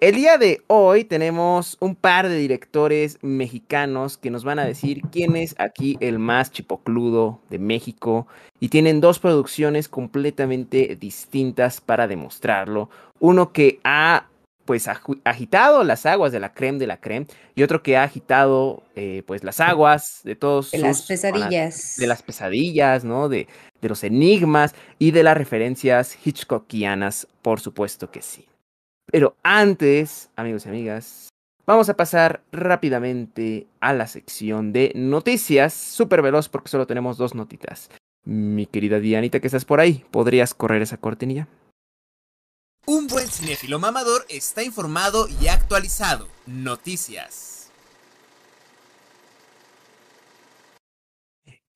El día de hoy tenemos un par de directores mexicanos que nos van a decir quién es aquí el más chipocludo de México y tienen dos producciones completamente distintas para demostrarlo. Uno que ha pues agitado las aguas de la creme de la creme y otro que ha agitado eh, pues las aguas de todos de las pesadillas. de las pesadillas no de, de los enigmas y de las referencias hitchcockianas por supuesto que sí pero antes, amigos y amigas, vamos a pasar rápidamente a la sección de noticias, súper veloz porque solo tenemos dos notitas. Mi querida Dianita, que estás por ahí, ¿podrías correr esa cortinilla? Un buen cinéfilo mamador está informado y actualizado. Noticias.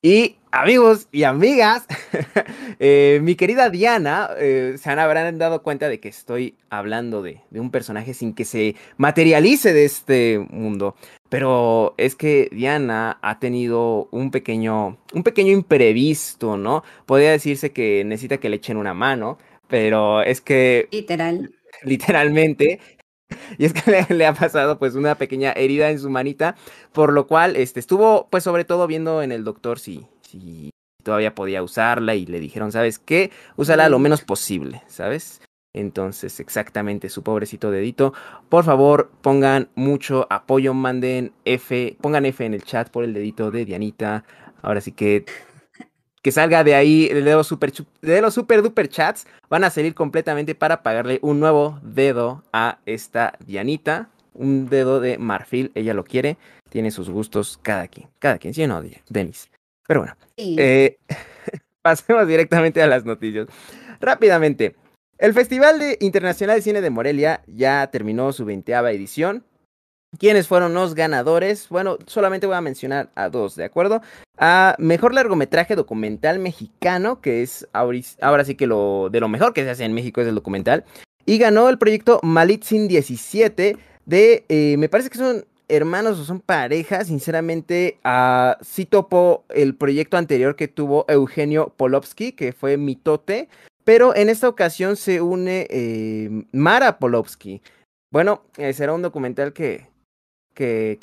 Y amigos y amigas, eh, mi querida Diana, eh, se habrán dado cuenta de que estoy hablando de, de, un personaje sin que se materialice de este mundo. Pero es que Diana ha tenido un pequeño, un pequeño imprevisto, ¿no? Podría decirse que necesita que le echen una mano, pero es que... Literal. Literalmente, y es que le, ha pasado pues una pequeña herida en su manita, por lo cual este, estuvo pues sobre todo viendo en el doctor si, si todavía podía usarla y le dijeron, ¿sabes qué? Úsala lo menos posible, ¿sabes? Entonces, exactamente, su pobrecito dedito. Por favor, pongan mucho apoyo, manden F, pongan F en el chat por el dedito de Dianita. Ahora sí que que salga de ahí de los super, de los super duper chats, van a salir completamente para pagarle un nuevo dedo a esta Dianita. Un dedo de marfil, ella lo quiere, tiene sus gustos cada quien, cada quien, ¿sí o no, Denis? Pero bueno, eh, pasemos directamente a las noticias. Rápidamente, el Festival de Internacional de Cine de Morelia ya terminó su veinteava edición. ¿Quiénes fueron los ganadores? Bueno, solamente voy a mencionar a dos, ¿de acuerdo? A mejor largometraje documental mexicano, que es ahora sí que lo de lo mejor que se hace en México es el documental. Y ganó el proyecto Malitzin 17 de, eh, me parece que son hermanos o son parejas, sinceramente, uh, sí topo el proyecto anterior que tuvo Eugenio Polovsky, que fue Mitote, pero en esta ocasión se une eh, Mara Polovsky. Bueno, eh, será un documental que, que,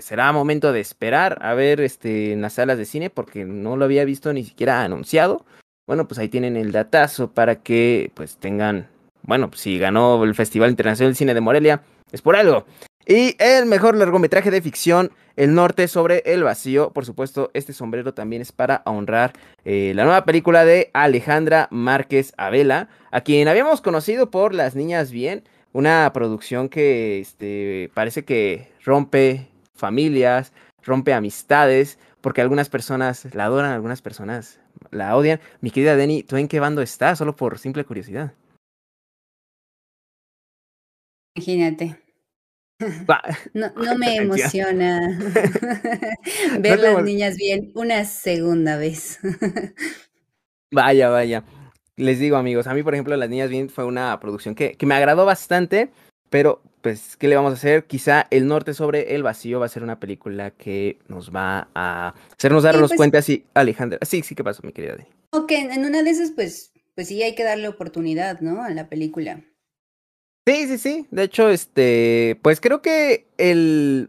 será momento de esperar a ver este, en las salas de cine porque no lo había visto ni siquiera anunciado. Bueno, pues ahí tienen el datazo para que pues tengan, bueno, pues, si ganó el Festival Internacional del Cine de Morelia, es por algo. Y el mejor largometraje de ficción, El Norte sobre el Vacío. Por supuesto, este sombrero también es para honrar eh, la nueva película de Alejandra Márquez Abela, a quien habíamos conocido por Las Niñas Bien una producción que este, parece que rompe familias, rompe amistades, porque algunas personas la adoran, algunas personas la odian. Mi querida Denny, ¿tú en qué bando estás? Solo por simple curiosidad. Imagínate. No, no me emociona ver las niñas bien una segunda vez. Vaya, vaya les digo amigos, a mí por ejemplo Las Niñas Bien fue una producción que, que me agradó bastante, pero pues, ¿qué le vamos a hacer? Quizá El Norte sobre el Vacío va a ser una película que nos va a hacernos darnos pues cuenta así, Alejandra. Sí, sí, ¿qué pasó, mi querida Dani? Ok, en una de esas, pues, pues sí hay que darle oportunidad, ¿no? A la película. Sí, sí, sí. De hecho, este, pues creo que el...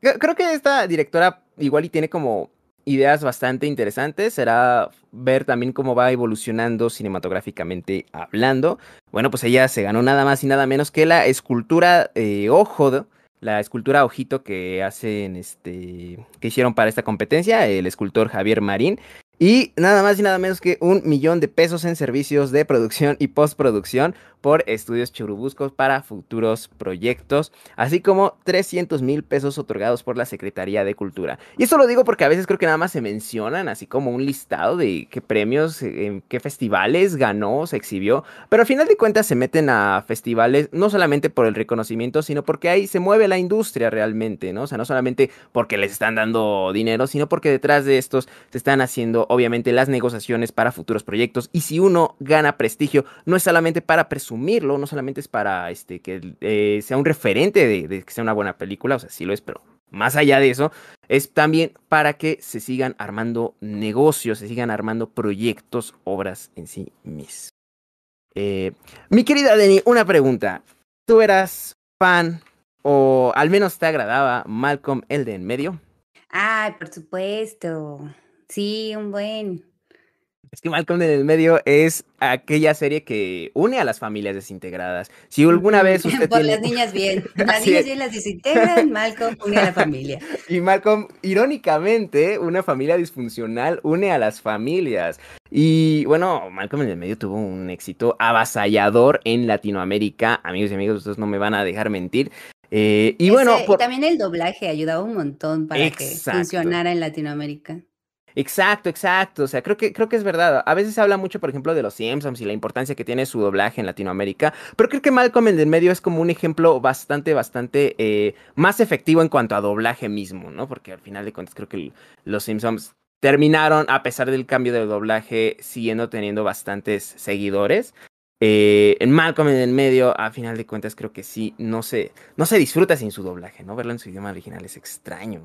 Creo que esta directora igual y tiene como ideas bastante interesantes. Será ver también cómo va evolucionando cinematográficamente hablando. Bueno, pues ella se ganó nada más y nada menos que la escultura eh, Ojo, la escultura Ojito que hacen este que hicieron para esta competencia el escultor Javier Marín y nada más y nada menos que un millón de pesos en servicios de producción y postproducción por estudios churubuscos para futuros proyectos, así como 300 mil pesos otorgados por la Secretaría de Cultura. Y esto lo digo porque a veces creo que nada más se mencionan así como un listado de qué premios, en qué festivales ganó, se exhibió, pero al final de cuentas se meten a festivales no solamente por el reconocimiento, sino porque ahí se mueve la industria realmente, ¿no? O sea, no solamente porque les están dando dinero, sino porque detrás de estos se están haciendo obviamente las negociaciones para futuros proyectos y si uno gana prestigio, no es solamente para presumirlo, no solamente es para este, que eh, sea un referente de, que sea una buena película, o sea, sí lo es, pero más allá de eso, es también para que se sigan armando negocios, se sigan armando proyectos, obras en sí mismas. Eh, mi querida Denny, una pregunta. ¿tú eras fan o al menos te agradaba Malcolm el de en medio? Ay, por supuesto. Sí, un buen. Es que Malcolm en el medio es aquella serie que une a las familias desintegradas. Si alguna vez usted Por tiene... las niñas bien. Las niñas bien las desintegran, Malcolm une a la familia. Y Malcolm, irónicamente, una familia disfuncional une a las familias. Y bueno, Malcolm en el medio tuvo un éxito avasallador en Latinoamérica. Amigos y amigos, ustedes no me van a dejar mentir. Eh, y bueno, por- también el doblaje ayudaba un montón para que funcionara en Latinoamérica. Exacto, exacto. O sea, creo que, creo que es verdad. A veces se habla mucho, por ejemplo, de los Simpsons y la importancia que tiene su doblaje en Latinoamérica. Pero creo que Malcolm en el medio es como un ejemplo bastante, bastante eh, más efectivo en cuanto a doblaje mismo, ¿no? Porque al final de cuentas creo que los Simpsons terminaron, a pesar del cambio de doblaje, siguiendo teniendo bastantes seguidores. Eh, en Malcolm en el medio, a final de cuentas, creo que sí, no se, no se disfruta sin su doblaje, ¿no? Verlo en su idioma original es extraño.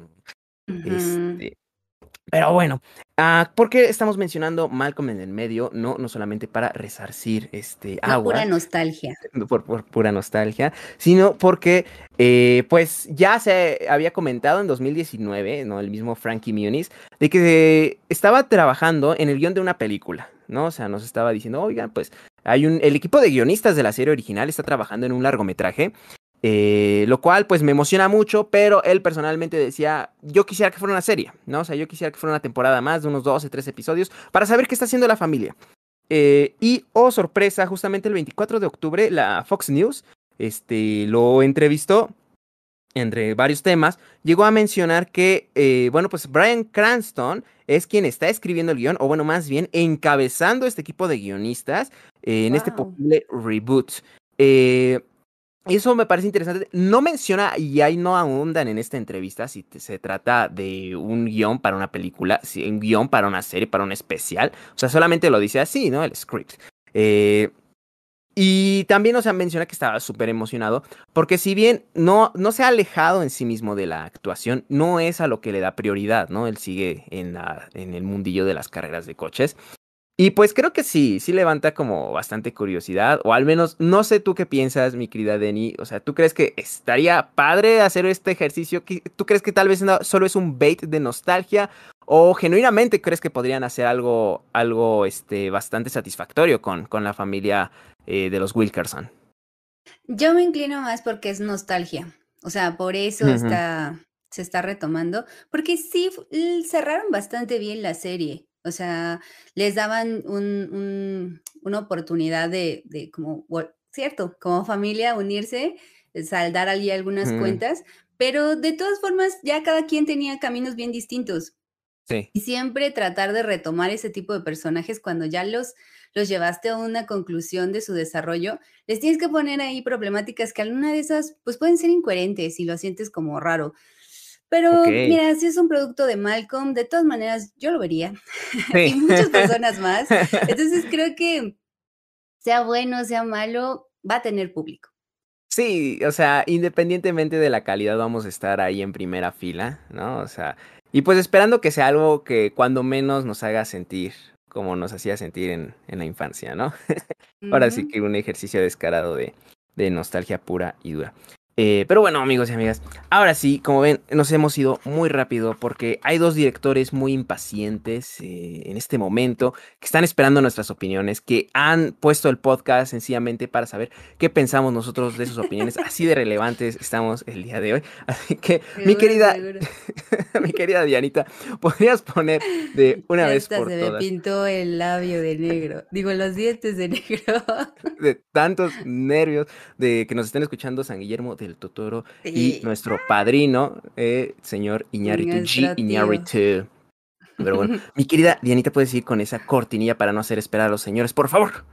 Este, pero bueno, ah, ¿por qué estamos mencionando Malcolm en el medio? No, no solamente para resarcir este No, agua, pura nostalgia. por, por pura nostalgia, sino porque, eh, pues, ya se había comentado en 2019, ¿no? El mismo Frankie Muniz, de que estaba trabajando en el guion de una película, ¿no? O sea, nos estaba diciendo, oigan, pues, hay un, el equipo de guionistas de la serie original está trabajando en un largometraje, eh, lo cual, pues, me emociona mucho, pero él personalmente decía, yo quisiera que fuera una serie, ¿no? O sea, yo quisiera que fuera una temporada más de unos 12, 13 episodios, para saber qué está haciendo la familia. Eh, y, oh sorpresa, justamente el 24 de octubre, la Fox News este, lo entrevistó entre varios temas. Llegó a mencionar que, eh, bueno, pues Brian Cranston es quien está escribiendo el guion, o bueno, más bien encabezando este equipo de guionistas eh, en este posible reboot. Eh, eso me parece interesante. No menciona y ahí no ahondan en esta entrevista si se trata de un guion para una película, un guion para una serie, para un especial. O sea, solamente lo dice así, ¿no? El script. Eh, y también, o sea, menciona que estaba súper emocionado, porque si bien no, no se ha alejado en sí mismo de la actuación, no es a lo que le da prioridad, ¿no? Él sigue en, la, en el mundillo de las carreras de coches. Y pues creo que sí, sí levanta como bastante curiosidad, o al menos no sé tú qué piensas, mi querida Denny, o sea, ¿tú crees que estaría padre hacer este ejercicio? ¿Qué- ¿Tú crees que tal vez no- solo es un bait de nostalgia? ¿O genuinamente crees que podrían hacer algo, algo este, bastante satisfactorio con, con la familia eh, de los Wilkerson? Yo me inclino más porque es nostalgia. O sea, por eso está, se está retomando. Porque sí cerraron bastante bien la serie. O sea, les daban un, un- una oportunidad de, de como, cierto, como familia unirse, saldar allí algunas cuentas. Pero de todas formas, ya cada quien tenía caminos bien distintos. Sí. Y siempre tratar de retomar ese tipo de personajes cuando ya los, los llevaste a una conclusión de su desarrollo, les tienes que poner ahí problemáticas que alguna de esas pues pueden ser incoherentes y lo sientes como raro. Pero mira, si es un producto de Malcolm, de todas maneras yo lo vería y muchas personas más. Entonces creo que sea bueno, sea malo, va a tener público. Sí, o sea, independientemente de la calidad, vamos a estar ahí en primera fila, ¿no? O sea, y pues esperando que sea algo que cuando menos nos haga sentir como nos hacía sentir en, en la infancia, ¿no? Ahora sí que un ejercicio descarado de, de nostalgia pura y dura. Eh, pero bueno, amigos y amigas, ahora sí, como ven, nos hemos ido muy rápido porque hay dos directores muy impacientes eh, en este momento que están esperando nuestras opiniones, que han puesto el podcast sencillamente para saber qué pensamos nosotros de sus opiniones. Así de relevantes estamos el día de hoy. Así que, mi querida, mi querida Dianita, ¿podrías poner de una vez por se me pintó el labio de negro. Digo, los dientes de negro. de tantos nervios de que nos estén escuchando San Guillermo del Totoro y nuestro padrino, eh, señor Iñárritu G. Iñárritu. Pero bueno, mi querida Dianita, puedes ir con esa cortinilla para no hacer esperar a los señores, por favor.